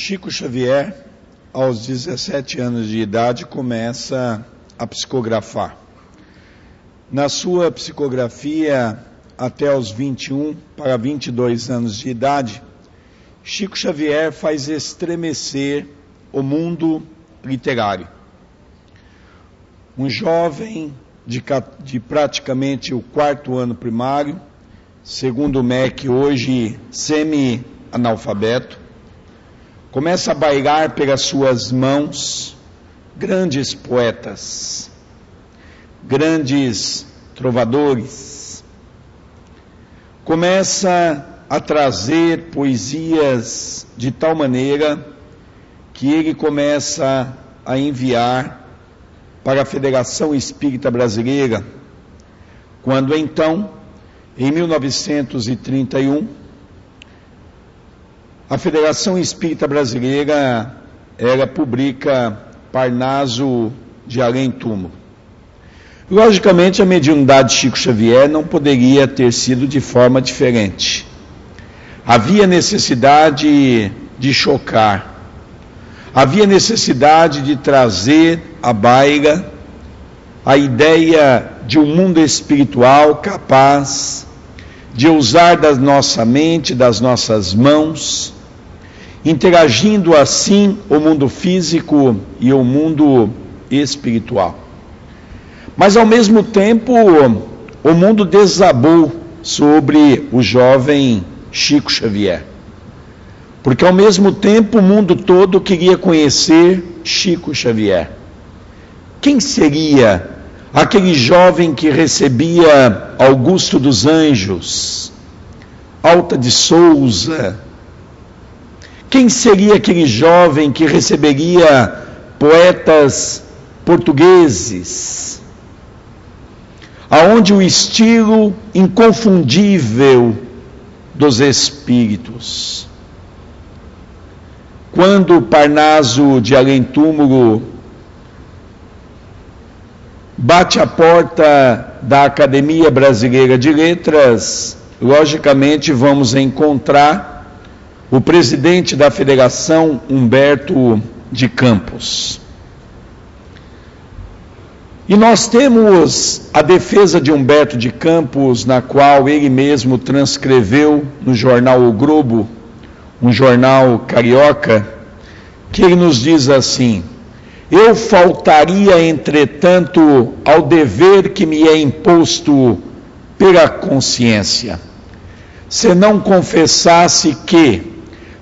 Chico Xavier, aos 17 anos de idade, começa a psicografar. Na sua psicografia, até os 21 para 22 anos de idade, Chico Xavier faz estremecer o mundo literário. Um jovem de, de praticamente o quarto ano primário, segundo o MEC, hoje semi-analfabeto, começa a bailar pelas suas mãos grandes poetas, grandes trovadores, começa a trazer poesias de tal maneira que ele começa a enviar para a Federação Espírita Brasileira, quando então, em 1931, a Federação Espírita Brasileira, ela publica Parnaso de Além Túmulo. Logicamente, a mediunidade de Chico Xavier não poderia ter sido de forma diferente. Havia necessidade de chocar, havia necessidade de trazer à baila a ideia de um mundo espiritual capaz de usar da nossa mente, das nossas mãos, interagindo assim o mundo físico e o mundo espiritual. Mas ao mesmo tempo, o mundo desabou sobre o jovem Chico Xavier. Porque ao mesmo tempo o mundo todo queria conhecer Chico Xavier. Quem seria aquele jovem que recebia Augusto dos Anjos, Alta de Souza, quem seria aquele jovem que receberia poetas portugueses? Aonde o estilo inconfundível dos espíritos. Quando Parnaso de Além Túmulo bate a porta da Academia Brasileira de Letras, logicamente vamos encontrar o presidente da federação, Humberto de Campos. E nós temos a defesa de Humberto de Campos, na qual ele mesmo transcreveu no jornal O Globo, um jornal carioca, que ele nos diz assim: Eu faltaria, entretanto, ao dever que me é imposto pela consciência, se não confessasse que,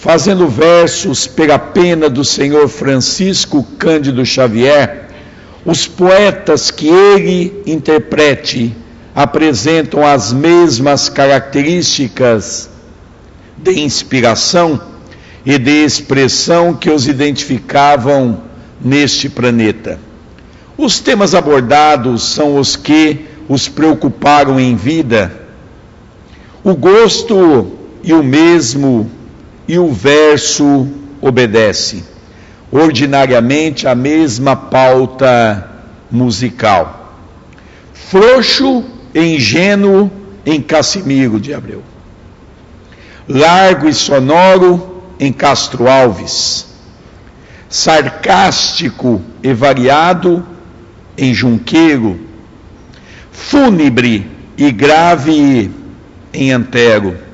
fazendo versos pela pena do senhor Francisco Cândido Xavier, os poetas que ele interprete apresentam as mesmas características de inspiração e de expressão que os identificavam neste planeta. Os temas abordados são os que os preocuparam em vida. O gosto e o mesmo e o verso obedece ordinariamente a mesma pauta musical. Frouxo e ingênuo em Cassimiro de Abreu. Largo e sonoro em Castro Alves. Sarcástico e variado em Junqueiro. Fúnebre e grave em Antero.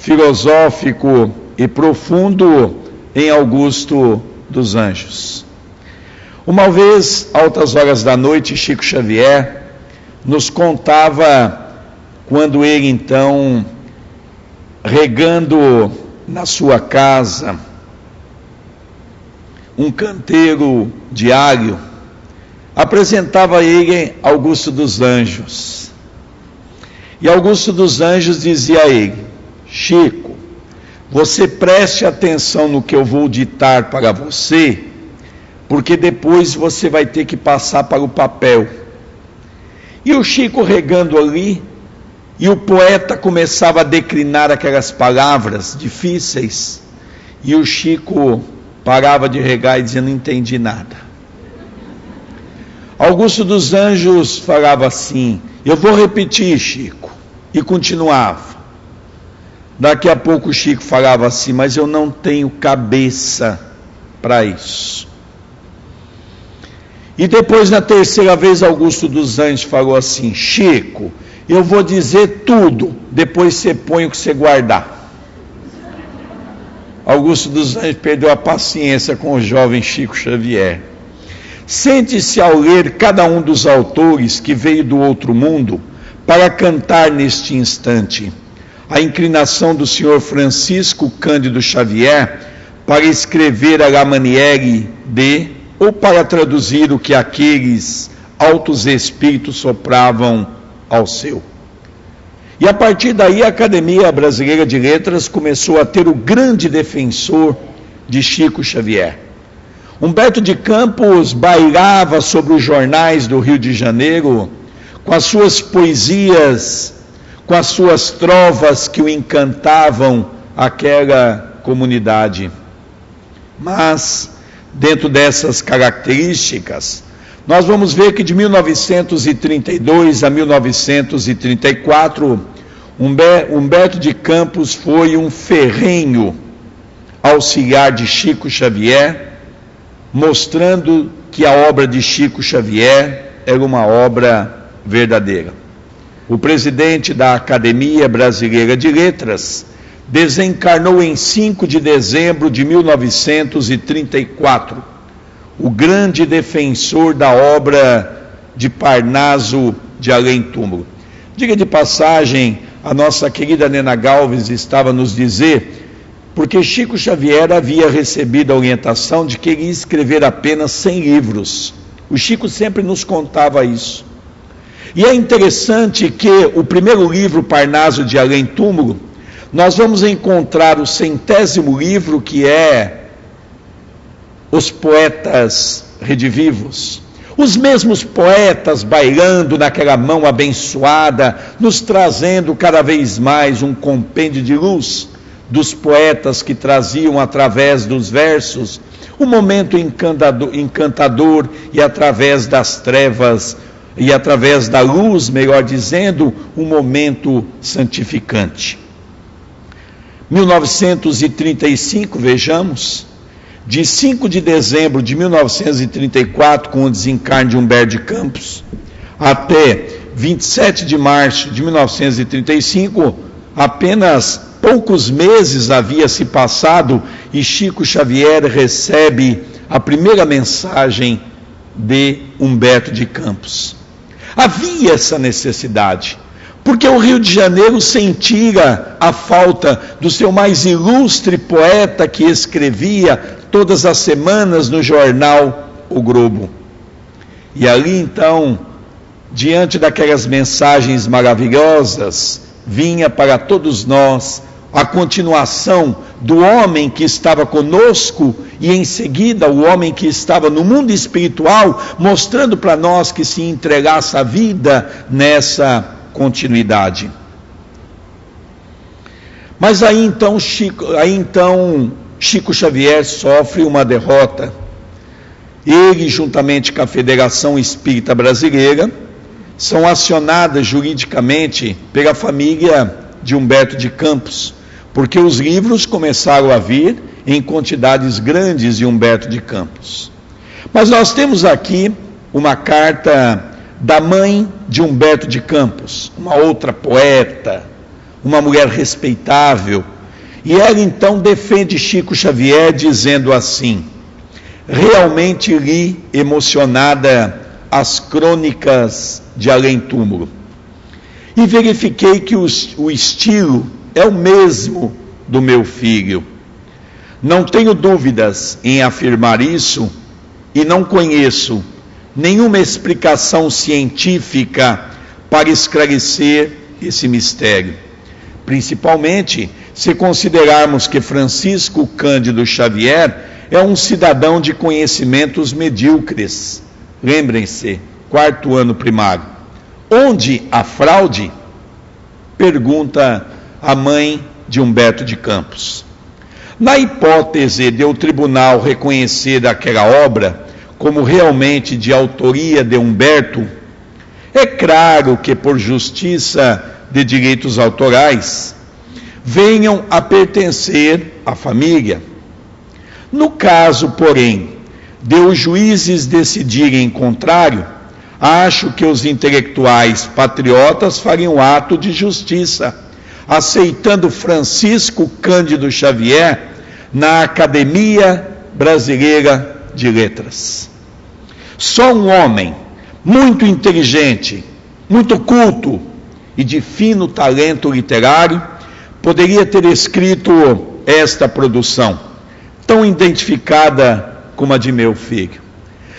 Filosófico e profundo em Augusto dos Anjos. Uma vez, altas horas da noite, Chico Xavier nos contava quando ele então, regando na sua casa, um canteiro diário, apresentava a ele Augusto dos Anjos. E Augusto dos Anjos dizia a ele: Chico, você preste atenção no que eu vou ditar para você, porque depois você vai ter que passar para o papel. E o Chico regando ali, e o poeta começava a declinar aquelas palavras difíceis, e o Chico parava de regar e dizia: Não entendi nada. Augusto dos Anjos falava assim: Eu vou repetir, Chico, e continuava. Daqui a pouco o Chico falava assim: Mas eu não tenho cabeça para isso. E depois, na terceira vez, Augusto dos Anjos falou assim: Chico, eu vou dizer tudo, depois você põe o que você guardar. Augusto dos Anjos perdeu a paciência com o jovem Chico Xavier. Sente-se ao ler cada um dos autores que veio do outro mundo para cantar neste instante a inclinação do senhor Francisco Cândido Xavier para escrever a la manière de ou para traduzir o que aqueles altos espíritos sopravam ao seu. E a partir daí a Academia Brasileira de Letras começou a ter o grande defensor de Chico Xavier. Humberto de Campos bailava sobre os jornais do Rio de Janeiro com as suas poesias, com as suas trovas que o encantavam aquela comunidade. Mas, dentro dessas características, nós vamos ver que de 1932 a 1934, Humberto de Campos foi um ferrenho auxiliar de Chico Xavier mostrando que a obra de Chico Xavier era uma obra verdadeira. O presidente da Academia Brasileira de Letras desencarnou em 5 de dezembro de 1934, o grande defensor da obra de Parnaso de Além Túmulo. Diga de passagem, a nossa querida Nena Galves estava nos dizer porque Chico Xavier havia recebido a orientação de que iria escrever apenas 100 livros. O Chico sempre nos contava isso. E é interessante que o primeiro livro, Parnaso de Além Túmulo, nós vamos encontrar o centésimo livro que é Os Poetas Redivivos. Os mesmos poetas bailando naquela mão abençoada, nos trazendo cada vez mais um compêndio de luz dos poetas que traziam através dos versos o um momento encantador, encantador e através das trevas e através da luz, melhor dizendo, um momento santificante. 1935, vejamos, de 5 de dezembro de 1934, com o desencarne de Humberto de Campos, até 27 de março de 1935, apenas poucos meses havia se passado e Chico Xavier recebe a primeira mensagem de Humberto de Campos. Havia essa necessidade, porque o Rio de Janeiro sentia a falta do seu mais ilustre poeta que escrevia todas as semanas no jornal O Globo. E ali então, diante daquelas mensagens maravilhosas, vinha para todos nós a continuação do homem que estava conosco e em seguida o homem que estava no mundo espiritual, mostrando para nós que se entregasse a vida nessa continuidade. Mas aí então Chico, aí então Chico Xavier sofre uma derrota. Ele, juntamente com a Federação Espírita Brasileira, são acionadas juridicamente pela família de Humberto de Campos porque os livros começaram a vir em quantidades grandes de Humberto de Campos. Mas nós temos aqui uma carta da mãe de Humberto de Campos, uma outra poeta, uma mulher respeitável, e ela então defende Chico Xavier dizendo assim: realmente li emocionada as crônicas de Além Túmulo e verifiquei que o estilo é o mesmo do meu filho. Não tenho dúvidas em afirmar isso e não conheço nenhuma explicação científica para esclarecer esse mistério. Principalmente se considerarmos que Francisco Cândido Xavier é um cidadão de conhecimentos medíocres. Lembrem-se, quarto ano primário. Onde a fraude? Pergunta a mãe de Humberto de Campos. Na hipótese de o tribunal reconhecer aquela obra como realmente de autoria de Humberto, é claro que por justiça de direitos autorais, venham a pertencer à família. No caso, porém, de os juízes decidirem contrário, acho que os intelectuais patriotas fariam ato de justiça, aceitando Francisco Cândido Xavier na Academia Brasileira de Letras. Só um homem muito inteligente, muito culto e de fino talento literário poderia ter escrito esta produção, tão identificada como a de meu filho.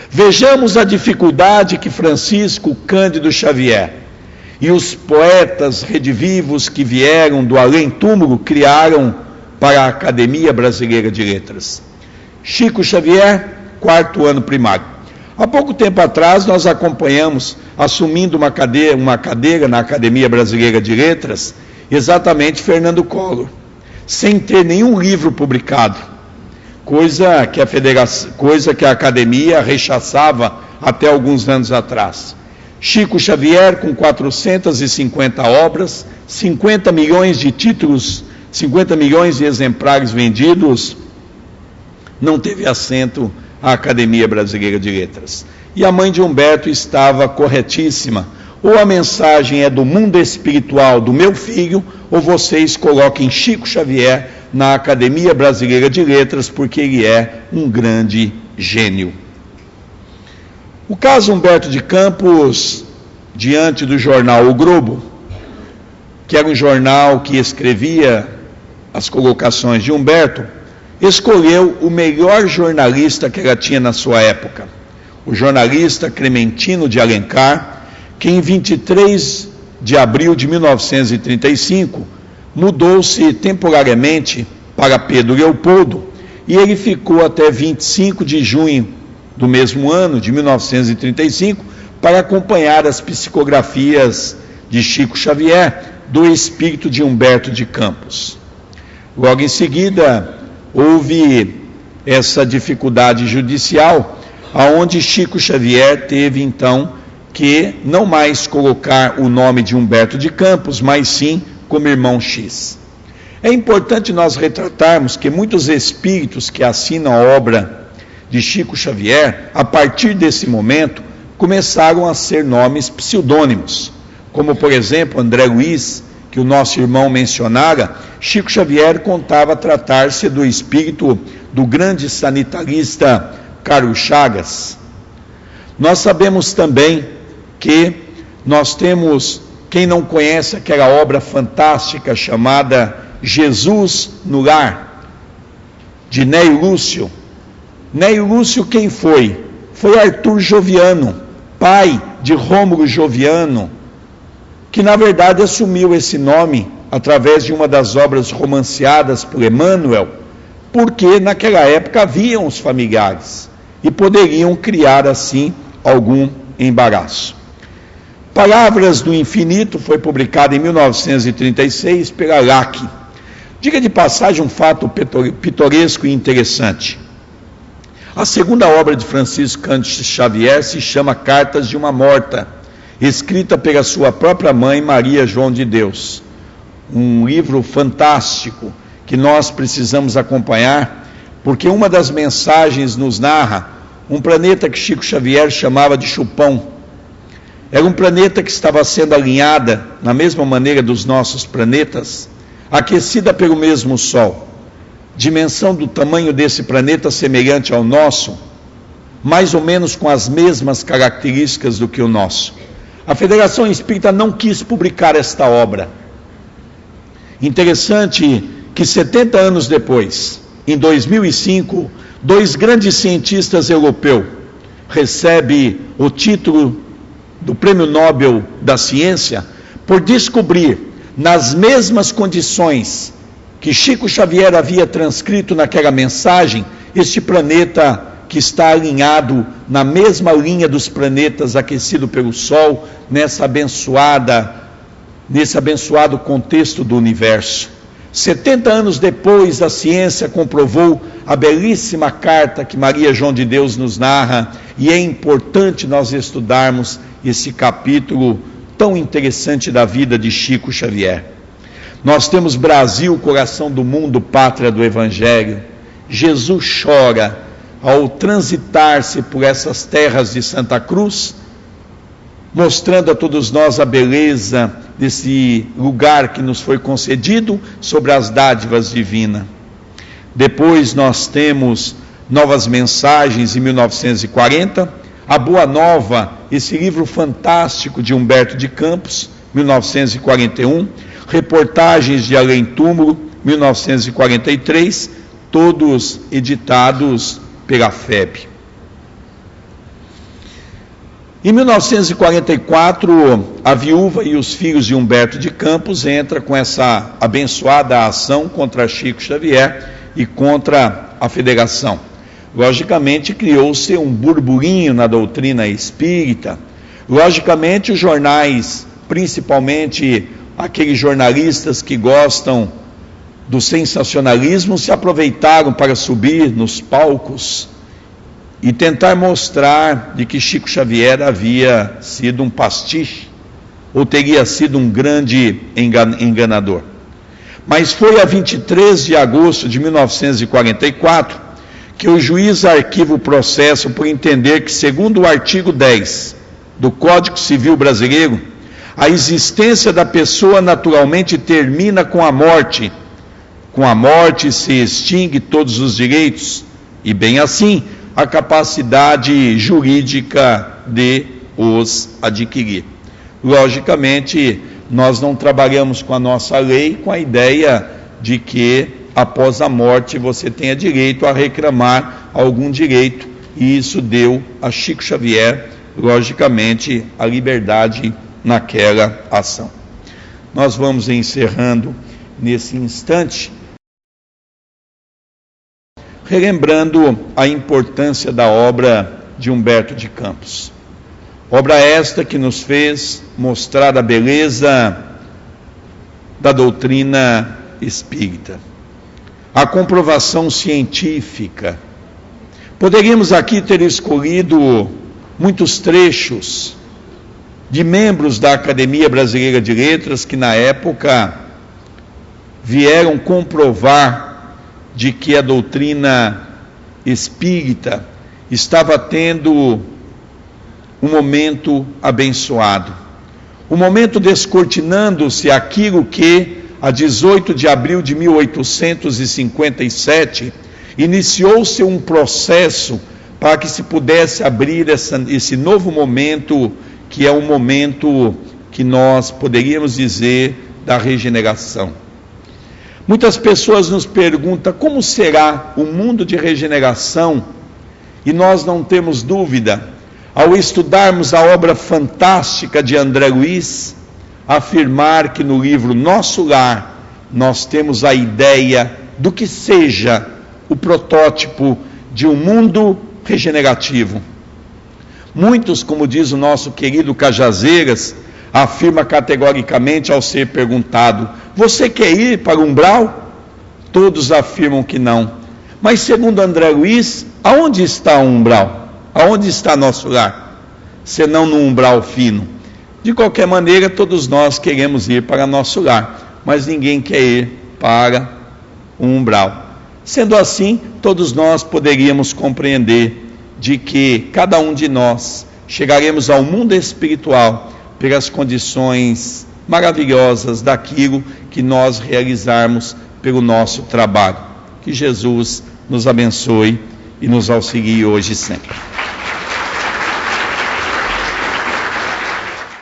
Vejamos a dificuldade que Francisco Cândido Xavier e os poetas redivivos que vieram do além-túmulo criaram para a Academia Brasileira de Letras. Chico Xavier, quarto ano primário. Há pouco tempo atrás, nós acompanhamos, assumindo uma cadeira, uma cadeira na Academia Brasileira de Letras, exatamente Fernando Collor, sem ter nenhum livro publicado, coisa que a, coisa que a academia rechaçava até alguns anos atrás. Chico Xavier, com 450 obras, 50 milhões de títulos, 50 milhões de exemplares vendidos, não teve assento à Academia Brasileira de Letras. E a mãe de Humberto estava corretíssima. Ou a mensagem é do mundo espiritual do meu filho, ou vocês coloquem Chico Xavier na Academia Brasileira de Letras, porque ele é um grande gênio. O caso Humberto de Campos, diante do jornal O Globo, que era um jornal que escrevia as colocações de Humberto, escolheu o melhor jornalista que ela tinha na sua época, o jornalista Clementino de Alencar, que em 23 de abril de 1935 mudou-se temporariamente para Pedro Leopoldo e ele ficou até 25 de junho do mesmo ano, de 1935, para acompanhar as psicografias de Chico Xavier do espírito de Humberto de Campos. Logo em seguida, houve essa dificuldade judicial, aonde Chico Xavier teve então que não mais colocar o nome de Humberto de Campos, mas sim como irmão X. É importante nós retratarmos que muitos espíritos que assinam a obra de Chico Xavier, a partir desse momento, começaram a ser nomes pseudônimos, como por exemplo André Luiz, que o nosso irmão mencionara, Chico Xavier contava tratar-se do espírito do grande sanitarista Carlos Chagas. Nós sabemos também que nós temos, quem não conhece aquela obra fantástica chamada Jesus no Lar, de Neio Lúcio. Neio Lúcio quem foi? Foi Arthur Joviano, pai de Rômulo Joviano, que na verdade assumiu esse nome através de uma das obras romanceadas por Emmanuel, porque naquela época haviam os familiares e poderiam criar assim algum embaraço. Palavras do Infinito foi publicado em 1936 pela LAC. Diga de passagem um fato pitoresco e interessante. A segunda obra de Francisco Cândido Xavier se chama Cartas de uma Morta escrita pela sua própria mãe, Maria João de Deus. Um livro fantástico que nós precisamos acompanhar, porque uma das mensagens nos narra um planeta que Chico Xavier chamava de chupão. Era um planeta que estava sendo alinhada na mesma maneira dos nossos planetas, aquecida pelo mesmo Sol. Dimensão do tamanho desse planeta semelhante ao nosso, mais ou menos com as mesmas características do que o nosso. A Federação Espírita não quis publicar esta obra. Interessante que 70 anos depois, em 2005, dois grandes cientistas europeus recebem o título do Prêmio Nobel da Ciência por descobrir, nas mesmas condições que Chico Xavier havia transcrito naquela mensagem, este planeta que está alinhado na mesma linha dos planetas aquecido pelo Sol, nessa abençoada, nesse abençoado contexto do universo. 70 anos depois, a ciência comprovou a belíssima carta que Maria João de Deus nos narra, e é importante nós estudarmos esse capítulo tão interessante da vida de Chico Xavier. Nós temos Brasil, coração do mundo, pátria do Evangelho. Jesus chora ao transitar-se por essas terras de Santa Cruz, mostrando a todos nós a beleza desse lugar que nos foi concedido sobre as dádivas divinas. Depois nós temos Novas Mensagens em 1940, A Boa Nova, esse livro fantástico de Humberto de Campos, 1941, Reportagens de Além Túmulo, 1943, todos editados pela FEB. Em 1944, a viúva e os filhos de Humberto de Campos entram com essa abençoada ação contra Chico Xavier e contra a federação. Logicamente, criou-se um burburinho na doutrina espírita. Logicamente, os jornais, principalmente aqueles jornalistas que gostam do sensacionalismo se aproveitaram para subir nos palcos e tentar mostrar de que Chico Xavier havia sido um pastiche ou teria sido um grande enganador. Mas foi a 23 de agosto de 1944 que o juiz arquiva o processo por entender que, segundo o artigo 10 do Código Civil Brasileiro, a existência da pessoa naturalmente termina com a morte. Com a morte se extingue todos os direitos e, bem assim, a capacidade jurídica de os adquirir. Logicamente, nós não trabalhamos com a nossa lei com a ideia de que após a morte você tenha direito a reclamar algum direito, e isso deu a Chico Xavier, logicamente, a liberdade naquela ação. Nós vamos encerrando nesse instante, relembrando a importância da obra de Humberto de Campos. Obra esta que nos fez mostrar a beleza da doutrina espírita, a comprovação científica. Poderíamos aqui ter escolhido muitos trechos de membros da Academia Brasileira de Letras que na época vieram comprovar de que a doutrina espírita estava tendo um momento abençoado. Um momento descortinando-se aquilo que, a 18 de abril de 1857, iniciou-se um processo para que se pudesse abrir essa, esse novo momento que é o momento que nós poderíamos dizer da regeneração. Muitas pessoas nos perguntam como será o mundo de regeneração, e nós não temos dúvida, ao estudarmos a obra fantástica de André Luiz, afirmar que no livro Nosso Lar nós temos a ideia do que seja o protótipo de um mundo regenerativo. Muitos, como diz o nosso querido Cajazeiras, afirma categoricamente ao ser perguntado: Você quer ir para o umbral? Todos afirmam que não. Mas segundo André Luiz, aonde está o umbral? Aonde está nosso lar? Senão no umbral fino. De qualquer maneira, todos nós queremos ir para nosso lar, mas ninguém quer ir para o umbral. Sendo assim, todos nós poderíamos compreender de que cada um de nós chegaremos ao mundo espiritual pelas condições maravilhosas daquilo que nós realizarmos pelo nosso trabalho. Que Jesus nos abençoe e nos auxilie hoje e sempre.